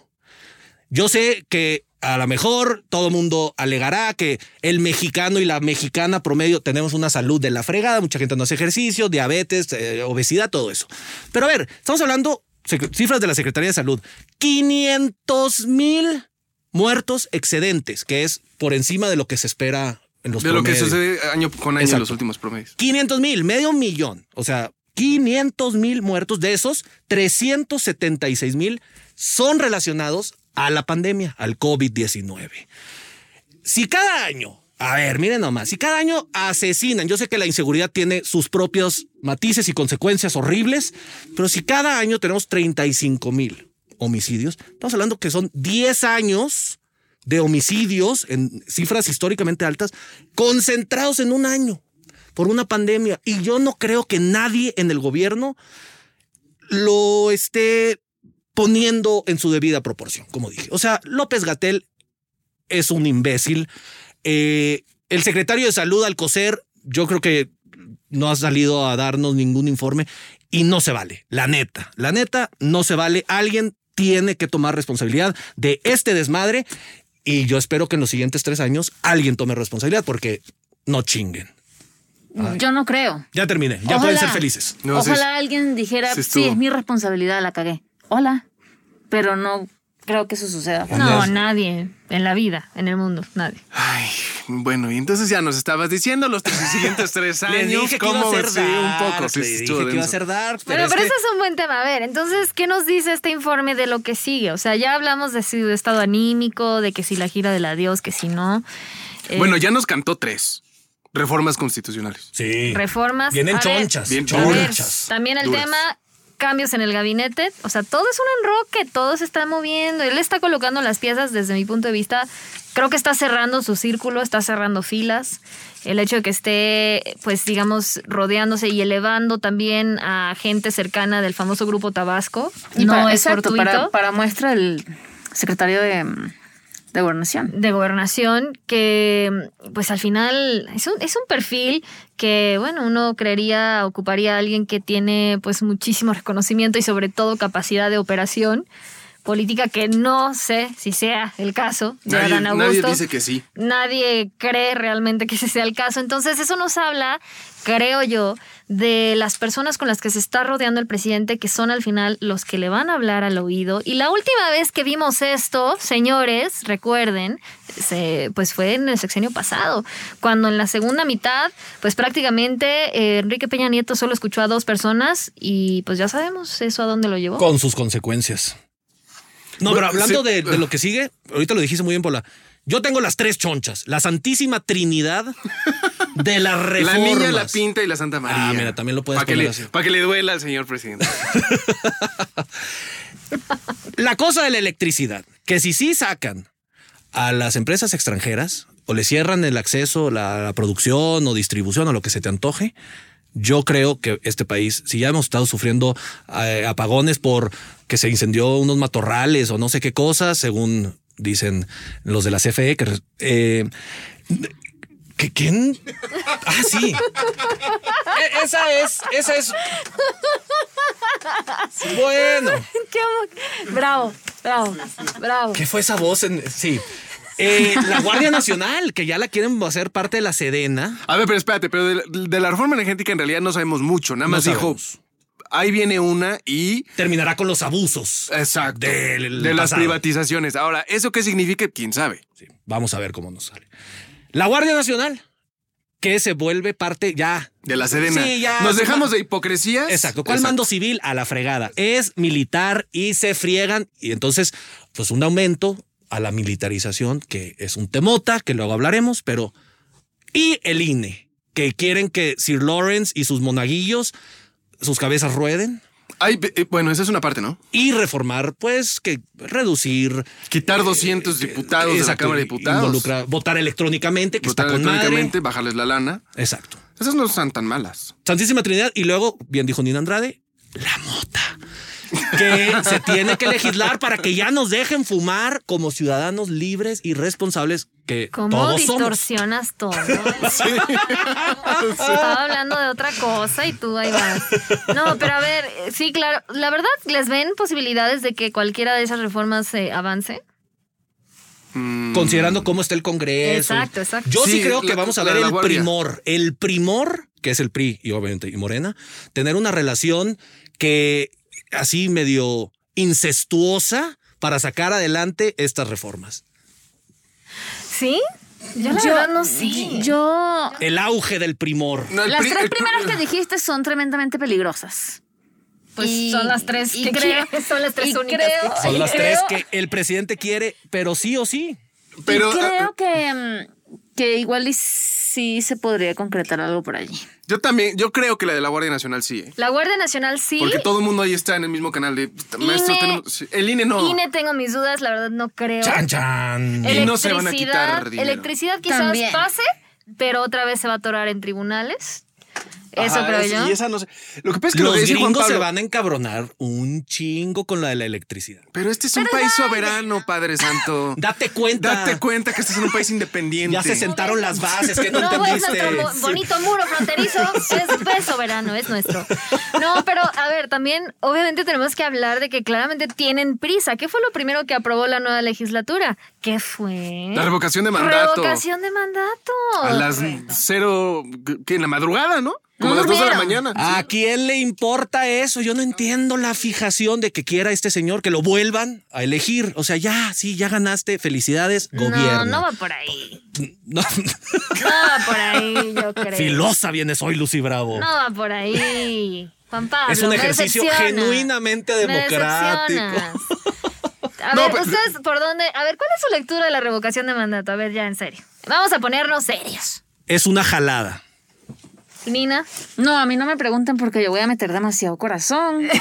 Yo sé que a lo mejor todo mundo alegará que el mexicano y la mexicana promedio tenemos una salud de la fregada, mucha gente no hace ejercicio, diabetes, eh, obesidad, todo eso. Pero a ver, estamos hablando cifras de la Secretaría de Salud. 500 mil muertos excedentes, que es por encima de lo que se espera en los De lo que sucede año con año en los últimos promedios. 500 mil, medio millón. O sea, 500 mil muertos. De esos, 376 mil son relacionados a la pandemia, al COVID-19. Si cada año, a ver, miren nomás, si cada año asesinan, yo sé que la inseguridad tiene sus propios matices y consecuencias horribles, pero si cada año tenemos 35 mil homicidios, estamos hablando que son 10 años de homicidios en cifras históricamente altas concentrados en un año por una pandemia. Y yo no creo que nadie en el gobierno lo esté poniendo en su debida proporción, como dije. O sea, López Gatel es un imbécil. Eh, el secretario de salud, Alcocer, yo creo que no ha salido a darnos ningún informe y no se vale. La neta, la neta, no se vale. Alguien tiene que tomar responsabilidad de este desmadre y yo espero que en los siguientes tres años alguien tome responsabilidad porque no chinguen. Yo no creo. Ya terminé, ya Ojalá. pueden ser felices. No, Ojalá alguien dijera, sí es mi responsabilidad, la cagué. Hola. Pero no creo que eso suceda. No, nadie en la vida, en el mundo, nadie. Ay, bueno, y entonces ya nos estabas diciendo los tres- siguientes tres <laughs> Les años. dije que iba ¿Cómo? a ser Sí, un poco. Sí, les sí, dije estuvo que iba a ser dark, pero, Bueno, es pero que- ese es un buen tema. A ver, entonces, ¿qué nos dice este informe de lo que sigue? O sea, ya hablamos de su estado anímico, de que si la gira del adiós, que si no. Eh, Bueno, ya nos cantó tres reformas constitucionales. Sí. reformas. Vienen A ver, chonchas. bien a ver, chonchas. también el Duras. tema cambios en el gabinete, o sea, todo es un enroque, todo se está moviendo, él está colocando las piezas desde mi punto de vista, creo que está cerrando su círculo, está cerrando filas, el hecho de que esté, pues digamos, rodeándose y elevando también a gente cercana del famoso grupo Tabasco, Y no para, es exacto, para, para muestra el secretario de, de gobernación. de gobernación que pues al final es un, es un perfil que bueno uno creería ocuparía a alguien que tiene pues muchísimo reconocimiento y sobre todo capacidad de operación política que no sé si sea el caso de Nadie, Adán nadie dice que sí. Nadie cree realmente que ese sea el caso. Entonces, eso nos habla, creo yo, de las personas con las que se está rodeando el presidente, que son al final los que le van a hablar al oído. Y la última vez que vimos esto, señores, recuerden, se- pues fue en el sexenio pasado, cuando en la segunda mitad, pues prácticamente eh, Enrique Peña Nieto solo escuchó a dos personas y pues ya sabemos eso a dónde lo llevó. Con sus consecuencias. No, Bueno, pero hablando sí. de, de lo que sigue, ahorita lo dijiste muy bien, Pola. Yo tengo las tres chonchas, la santísima trinidad de las <laughs> La reformas. niña, la pinta y la Santa María. Ah, mira, también lo puedes Para que, pa' que le duela al señor presidente. <laughs> La cosa de la electricidad, que si sí sacan a las empresas extranjeras o le cierran el acceso, la, la producción o distribución o lo que se te antoje, yo creo que este país, si ya hemos estado sufriendo eh, apagones por que se incendió unos matorrales o no sé qué cosas, según dicen los de la CFE, que, eh, ¿quién? Ah, sí. E- esa es, esa es. Bueno. Bravo, bravo, bravo. ¿Qué fue esa voz? En, sí. Eh, <laughs> la Guardia Nacional, que ya la quieren hacer parte de la Sedena. A ver, pero espérate, pero de, de la reforma energética en realidad no sabemos mucho. Nada No más dijo, ahí viene una y... Terminará con los abusos. Exacto. Del de las pasado. privatizaciones. Ahora, ¿eso qué significa? ¿Quién sabe? Sí, vamos a ver cómo nos sale. La Guardia Nacional, que se vuelve parte ya. De la Sedena. Sí, ya. Nos dejamos de hipocresías. Exacto. ¿Cuál Exacto. mando civil? A la fregada. Es militar y se friegan. Y entonces, pues un aumento a la militarización, que es un temota, que luego hablaremos, pero. Y el INE, que quieren que Sir Lawrence y sus monaguillos, sus cabezas rueden. Ay, eh, bueno, esa es una parte, ¿no? y reformar, pues, que reducir. Quitar 200 diputados de la Exacto, Cámara de Diputados. involucra- votar electrónicamente, que votar está con electrónicamente, madre. bajarles la lana. Exacto. Esas no están tan malas. Santísima Trinidad. Y luego, bien dijo Nina Andrade, la mota. Que se tiene que legislar para que ya nos dejen fumar como ciudadanos libres y responsables que ¿Cómo todos somos. distorsionas todo? <laughs> Estaba hablando de otra cosa y tú ahí vas. No, pero a ver, sí, claro. La verdad, ¿les ven posibilidades de que cualquiera de esas reformas se avance? Considerando cómo está el Congreso. Exacto, exacto. Yo sí, Sí, creo que la- vamos a ver el Guardia. primor. El primor, que es el PRI y obviamente y Morena, tener una relación que así medio incestuosa para sacar adelante estas reformas. ¿Sí? Yo la verdad no sé. Yo. El auge del primor. No, Las pri- tres primeras que dijiste son tremendamente peligrosas. Pues Y- son las tres que creo- quieren, <laughs> son las tres únicas. creo- Son las creo- tres que el presidente quiere, pero sí o sí. Pero y ah, creo que, mm, que igual y sí se podría concretar algo por allí. yo también, yo creo que la de la Guardia Nacional sí. ¿eh? La Guardia Nacional sí. Porque todo el mundo ahí está en el mismo canal de maestro. INE. tenemos- el INE no. INE tengo mis dudas, la verdad no creo. Chan, chan. Y no se van a Electricidad- quitar dinero. Electricidad quizás También. pase, pero otra vez se va a atorar en tribunales. Eso Ajá, creo es- yo. Y esa no sé. Lo que pasa es que lo Los que dice Juan gringos se Pablo. van a encabronar un chingo con la de la electricidad. Pero este es un país soberano, Padre Santo. <laughs> Date cuenta. Date cuenta que estás en un país independiente. Ya se sentaron las bases, que no, <laughs> No, es entendiste. nuestro bo- bonito muro fronterizo, es, es soberano, es nuestro. No, pero a ver, también obviamente tenemos que hablar de que claramente tienen prisa. ¿Qué fue lo primero que aprobó la nueva legislatura? ¿Qué fue? La revocación de mandato. Revocación de mandato. A las cero. que en la madrugada, ¿no? Como a las dos de la mañana. ¿A quién le importa eso? Yo no entiendo la fijación de que quiera este señor que lo vuelvan a elegir. O sea, ya, sí, ya ganaste. Felicidades, No, gobierno. no va por ahí. No. No va por ahí, yo <laughs> creo. Filosa vienes hoy, Lucy Bravo. No va por ahí. Juan Pablo. es un ejercicio decepciona. genuinamente Me democrático. A No, ver, pero- ustedes por dónde. A ver, ¿cuál es su lectura de la revocación de mandato? A ver, ya en serio. Vamos a ponernos serios. Es una jalada. Nina, No, a mí no me pregunten porque yo voy a meter demasiado corazón. <laughs>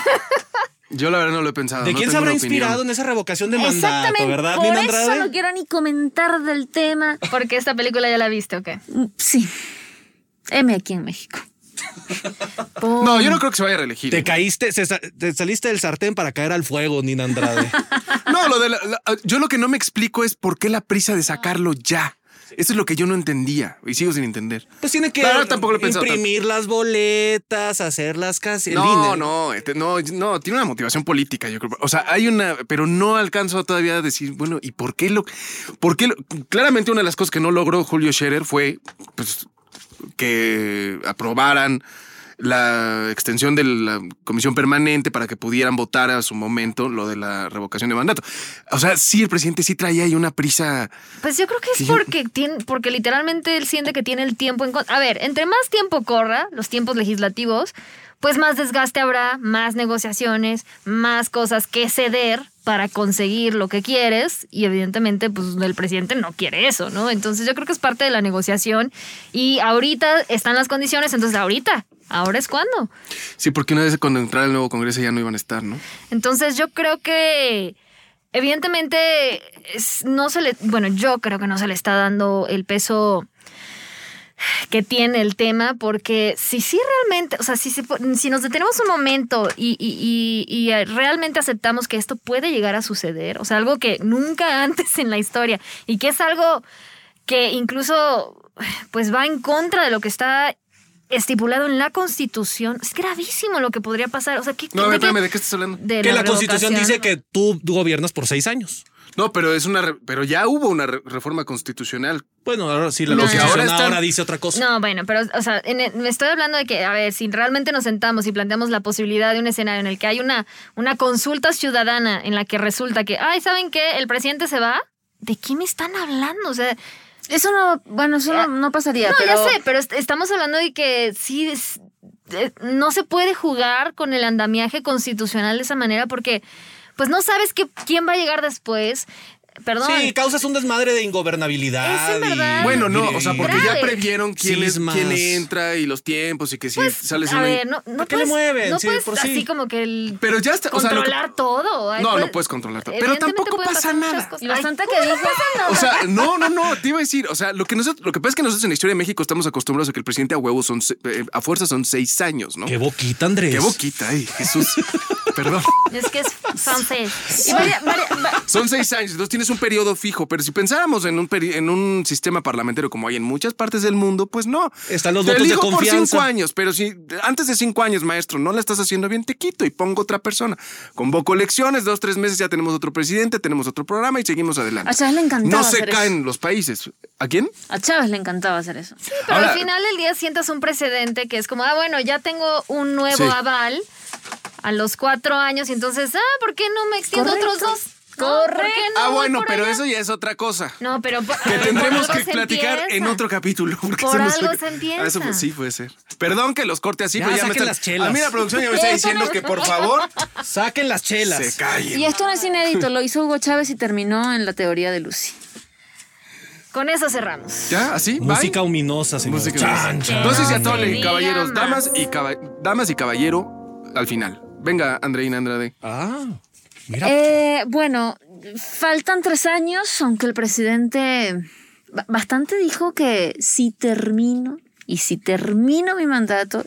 Yo la verdad no lo he pensado. ¿De no quién se habrá opinión. inspirado en esa revocación de mandato, Exactamente. verdad, por Nina eso no quiero ni comentar del tema. porque esta película ya la viste, ¿o qué? Mm, Sí. M aquí en México. <laughs> No, yo no creo que se vaya a reelegir. Te caíste, se sa- te saliste del sartén para caer al fuego, Nina Andrade. <laughs> No, lo de la- la- yo lo que no me explico es por qué la prisa de sacarlo ya. Eso es lo que yo no entendía y sigo sin entender. Pues tiene que Claro, tampoco lo imprimir las boletas, hacerlas casi. el No, no, este, no, no, tiene una motivación política, yo creo. O sea, hay una, pero no alcanzo todavía a decir, bueno, ¿y por qué lo, por qué lo- claramente una de las cosas que no logró Julio Scherer fue, pues, que aprobaran la extensión de la comisión permanente para que pudieran votar a su momento lo de la revocación de mandato. O sea, sí, el presidente sí traía ahí una prisa. Pues yo creo que es porque tiene, porque literalmente él siente que tiene el tiempo en contra. A ver, entre más tiempo corra, los tiempos legislativos, pues más desgaste habrá, más negociaciones, más cosas que ceder para conseguir lo que quieres y evidentemente pues el presidente no quiere eso, ¿no? Entonces yo creo que es parte de la negociación y ahorita están las condiciones, entonces ahorita, ahora es cuando. Sí, porque una vez cuando entrara el nuevo Congreso ya no iban a estar, ¿no? Entonces yo creo que evidentemente no se le, bueno, yo creo que no se le está dando el peso que tiene el tema, porque si sí realmente, o sea, si, si nos detenemos un momento y, y- y- y, realmente aceptamos que esto puede llegar a suceder, o sea, algo que nunca <laughs> antes en la historia y que es algo que incluso pues va en contra de lo que está estipulado en la Constitución, es gravísimo lo que podría pasar, o sea, ¿qué, No, a de ver, qué- espérame, ¿de qué estás hablando? de Que la, constitución dice que tú gobiernas por seis años. No, pero es una, re- pero ya hubo una re- reforma constitucional. Bueno, ahora sí, la No, constitución ahora dice otra cosa. No, bueno, pero, o sea, en el- me estoy hablando de que, a ver, si realmente nos sentamos y planteamos la posibilidad de un escenario en el que hay una, una consulta ciudadana en la que resulta que, ay, ¿saben qué? El presidente se va. ¿De qué me están hablando? O sea, Eso no, bueno, eso no, no pasaría. no, pero... ya sé, pero est- estamos hablando de que sí, es- eh, no se puede jugar con el andamiaje constitucional de esa manera porque, pues no sabes que, quién va a llegar después. Perdón. Sí, causas un desmadre de ingobernabilidad. Es en verdad. y- Bueno, no, y- o sea, porque Grave. ya previeron quién, es, Cismas. quién entra y los tiempos y que si sales Pues, a una- ver, no, no ¿Por qué le puedes, mueven? no Sí, puedes por sí. así como que el Pero ya está, o sea, lo que- controlar todo. Ay, No, pues, no puedes controlar todo. Pero tampoco pasa nada. Y bastante que ¿cómo no pasa <laughs> nada? O sea, no, no, no, te iba a decir, o sea, lo que nosotros, lo que pasa es que nosotros en la historia de México estamos acostumbrados a que el presidente a huevo son, eh, a fuerza son seis años, ¿no? Qué boquita, Andrés. Qué boquita, ay, Jesús. <laughs> Perdón. es que es francés. Y varia- varia- va- Son seis años, entonces tienes un periodo fijo, pero si pensáramos en un, peri- en un sistema parlamentario como hay en muchas partes del mundo, pues no. Están los Te votos de elijo por confianza. cinco años, pero si antes de cinco años, maestro, no la estás haciendo bien, te quito y pongo otra persona. Convoco elecciones, dos, tres meses ya tenemos otro presidente, tenemos otro programa y seguimos adelante. A Chávez le encantaba No se hacer caen los países. ¿A quién? A Chávez le encantaba hacer eso. Pero Ahora- al final del día sientas un precedente que es como, ah, bueno, ya tengo un nuevo Sí. aval a los cuatro años y entonces, ah, ¿por qué no me extiendo Correcto. otros dos? No, ¿por qué no ah, bueno, pero allá? eso ya es otra cosa. No, pero... por- Que tendremos algo que se platicar en empieza. otro capítulo. Porque Por no algo se empieza. Ah, Eso pues, sí puede ser. Perdón que los corte así, Ya, pero ya me saquen están... las chelas. A mí la producción ya me está diciendo que por favor Saquen las chelas. se callen. Y esto no es inédito, lo hizo Hugo Chávez y terminó en la teoría de Lucy. Con eso cerramos. ¿Ya? ¿Así? Bye. Música ominosa, señor. Música. Chan, chan. Entonces ya No diga caballeros, damas y, damas y caballero al final. Venga, Andreina Andrade. Ah, mira. Eh, bueno, faltan tres años, aunque el presidente ba- bastante dijo que si termino y si termino mi mandato,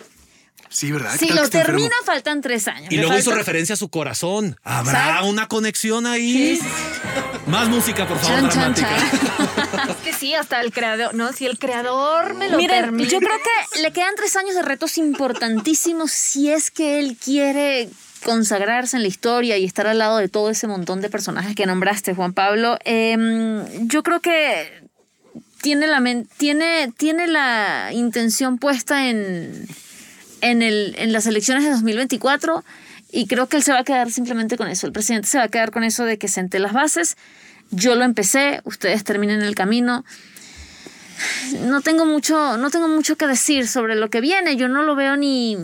Sí, ¿verdad? ¿Qué si lo enfermo? termina faltan tres años. y luego hizo referencia a su corazón. ¿Habrá una conexión ahí? Más música, por favor, Chan, chan, chan. <laughs> Es que sí, hasta el creador, ¿no? Si el creador me lo Miren, permite. yo creo que le quedan tres años de retos importantísimos si es que él quiere consagrarse en la historia y estar al lado de todo ese montón de personajes que nombraste, Juan Pablo. Em, yo creo que tiene la, tiene, tiene la intención puesta en, en, el, en las elecciones de 2024 y creo que él se va a quedar simplemente con eso. El presidente se va a quedar con eso de que senté las bases. Yo lo empecé, ustedes terminen el camino no tengo mucho, no tengo mucho que decir sobre lo que viene. Yo no lo veo ni,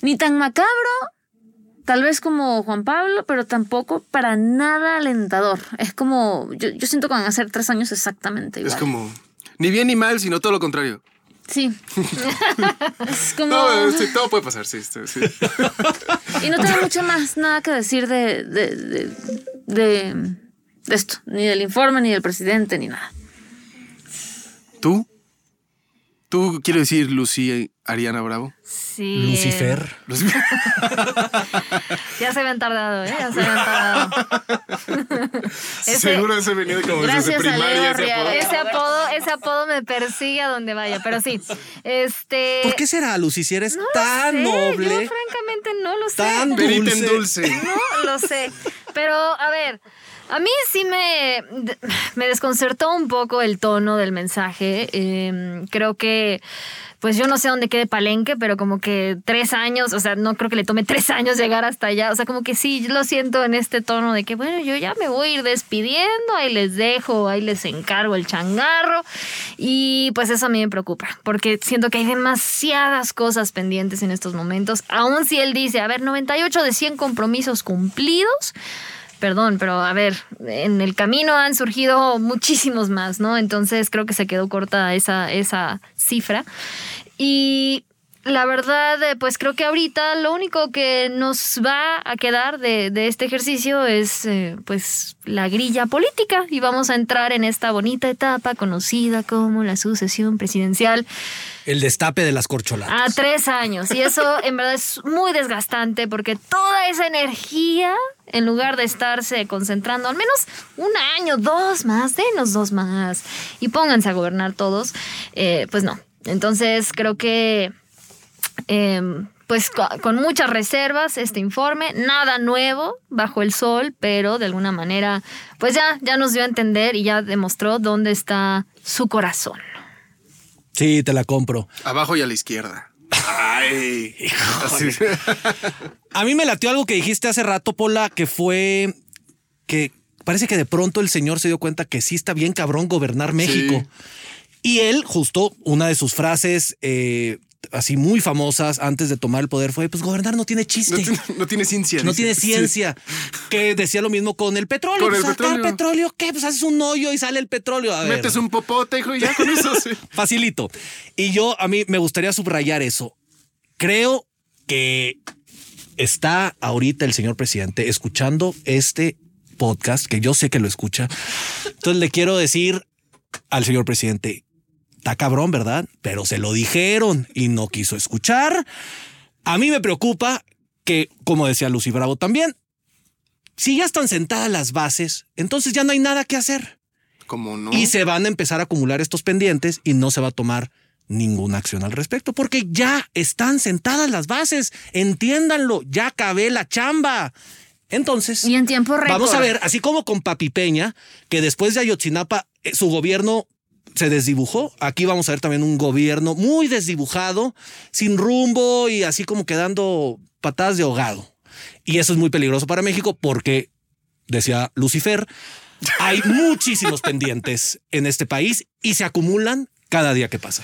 ni tan macabro, tal vez como Juan Pablo, pero tampoco para nada alentador. Es como, yo, yo siento que van a ser tres años exactamente igual. Es como... Ni bien ni mal, sino todo lo contrario. Sí. <laughs> es como... No, sí, todo puede pasar, sí. sí, sí. Y no tengo mucho más nada que decir de, de, de, de- de esto, ni del informe, ni del presidente, ni nada. ¿Tú? ¿Tú quiero decir Lucy Ariana Bravo? Sí. Lucifer. Lucy- <laughs> Ya se habían tardado, ¿eh? Ya se habían tardado. Ese- <laughs> Seguro ese venía de como desde a primaria. Leo ese apodo. Ese apodo, ese apodo me persigue a donde vaya, pero sí. Este. ¿Por qué será, Lucy, si eres no lo tan sé, noble? Yo francamente no lo sé. Tan dulce. dulce. No lo sé. Pero, a ver, a mí sí me, <sighs> me desconcertó un poco el tono del mensaje. Eh, creo que, pues yo no sé dónde quede Palenque, pero como que tres años, o sea, no creo que le tome tres años llegar hasta allá. O sea, como que sí, lo siento en este tono de que, bueno, yo ya me voy a ir despidiendo, ahí les dejo, ahí les encargo el changarro. Y pues eso a mí me preocupa, porque siento que hay demasiadas cosas pendientes en estos momentos. Aún si él dice, a ver, 98 de 100 compromisos cumplidos. Perdón, pero a ver, en el camino han surgido muchísimos más, ¿no? Entonces creo que se quedó corta esa, esa cifra. Y la verdad, eh, pues creo que ahorita lo único que nos va a quedar de, de este ejercicio es eh, pues la grilla política y vamos a entrar en esta bonita etapa conocida como la sucesión presidencial El destape de las corcholatas. a tres años. Y eso <laughs> en verdad es muy desgastante porque toda esa energía, en lugar de estarse concentrando al menos un año, dos más, denos dos más y pónganse a gobernar todos, eh, pues no. Entonces creo que eh, pues co- con muchas reservas este informe, nada nuevo bajo el sol, pero de alguna manera pues ya, ya nos dio a entender y ya demostró dónde está su corazón. Sí, te la compro. Abajo y a la izquierda. Ay. Así. A mí me latió algo que dijiste hace rato, Pola, que fue que parece que de pronto el señor se dio cuenta que sí está bien cabrón gobernar México. Y él, justo una de sus frases eh, así muy famosas antes de tomar el poder fue, pues gobernar no tiene No, chiste. tiene- no tiene ciencia. No tiene Sí. ciencia. Que decía lo mismo con el petróleo. Con el Pues, acá petróleo. petróleo, ¿qué? Pues haces un hoyo y sale el petróleo. A ver. Metes un popote, hijo, y ya con eso sí. <laughs> Facilito. Y yo, a mí me gustaría subrayar eso. Creo que está ahorita el señor presidente escuchando este podcast, que yo sé que lo escucha. Entonces le quiero decir al señor presidente, está cabrón, ¿verdad? Pero se lo dijeron y no quiso escuchar. A mí me preocupa que, como decía Lucy Bravo también, si ya están sentadas las bases, entonces ya no hay nada que hacer. Como no. Y se van a empezar a acumular estos pendientes y no se va a tomar ninguna acción al respecto, porque ya están sentadas las bases. Entiéndanlo, ya acabé la chamba. Entonces, Y en tiempo récord. vamos a ver, así como con Papi Peña, que después de Ayotzinapa eh, su gobierno se desdibujó. Aquí vamos a ver también un gobierno muy desdibujado, sin rumbo y así como quedando patadas de ahogado. Y eso es muy peligroso para México porque, decía Lucifer, hay <laughs> muchísimos pendientes en este país y se acumulan cada día que pasa.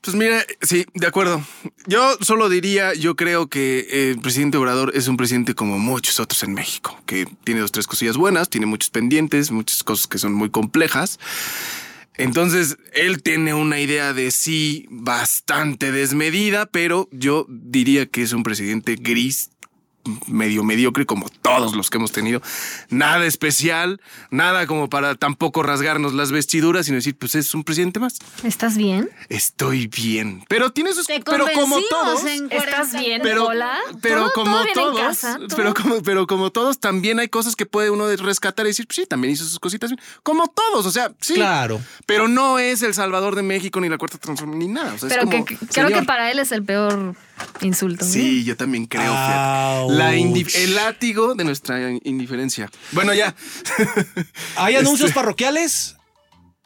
Pues mira, sí, de acuerdo. Yo solo diría, yo creo que eh, el presidente Obrador es un presidente como muchos otros en México, que tiene dos, tres cosillas buenas, tiene muchos pendientes, muchas cosas que son muy complejas. Entonces, él tiene una idea de sí bastante desmedida, pero yo diría que es un presidente gris, medio mediocre, como todos los que hemos tenido. Nada especial, nada como para tampoco rasgarnos las vestiduras, sino decir, pues es un presidente más. ¿Estás bien? Estoy bien. Pero tiene sus. Pero como todos. ¿Estás 40. bien? Pero, Hola. pero ¿Todo- como todo bien en todos. casa? Pero como, pero como todos, también hay cosas que puede uno de- rescatar y decir, pues sí, también hizo sus cositas bien. Como todos, o sea, sí. Claro. Pero no es el Salvador de México ni la cuarta transformación ni nada. O sea, es Pero como, que, que- creo que para él es el peor insulto. ¿no? Sí, yo también creo. La el látigo de nuestra indiferencia. Bueno, ya. ¿Hay <laughs> anuncios parroquiales?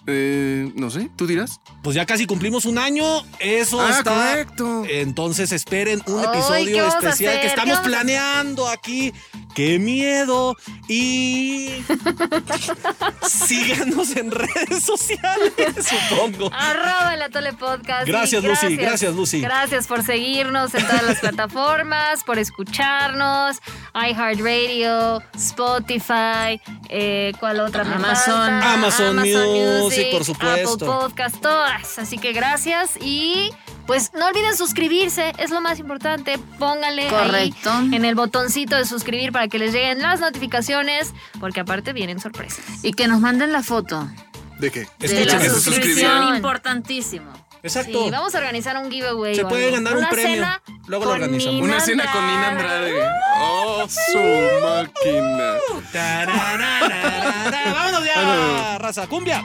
Eh, no sé, ¿tú dirás? Pues ya casi cumplimos un año. Eso Ah, está. correcto. Entonces esperen un Ay, ¿qué episodio especial que estamos ¿Qué vamos a planeando aquí. ¡Qué miedo! Y <laughs> síganos en redes sociales, <laughs> supongo. Arroba el Atole Podcast. Gracias, Lucy, gracias, Lucy. Gracias por seguirnos en todas las <laughs> plataformas, por escucharnos. iHeartRadio, Spotify, eh, ¿cuál otra? me Amazon. falta? Amazon Music, por supuesto. Apple Podcast, todas. Así que gracias y pues no olviden suscribirse, es lo más importante. Pónganle Correcto. ahí en el botoncito de suscribir para que les lleguen las notificaciones, porque aparte vienen sorpresas. Y que nos manden la foto ¿De qué? de Escuchen la eso. suscripción. Importantísimo. Exacto. Sí, vamos a organizar un giveaway. Se puede ganar un premio. cena Luego lo organizamos. Nina Una cena con Nina Andrade. Oh, su máquina. Vámonos ya, raza, cumbia.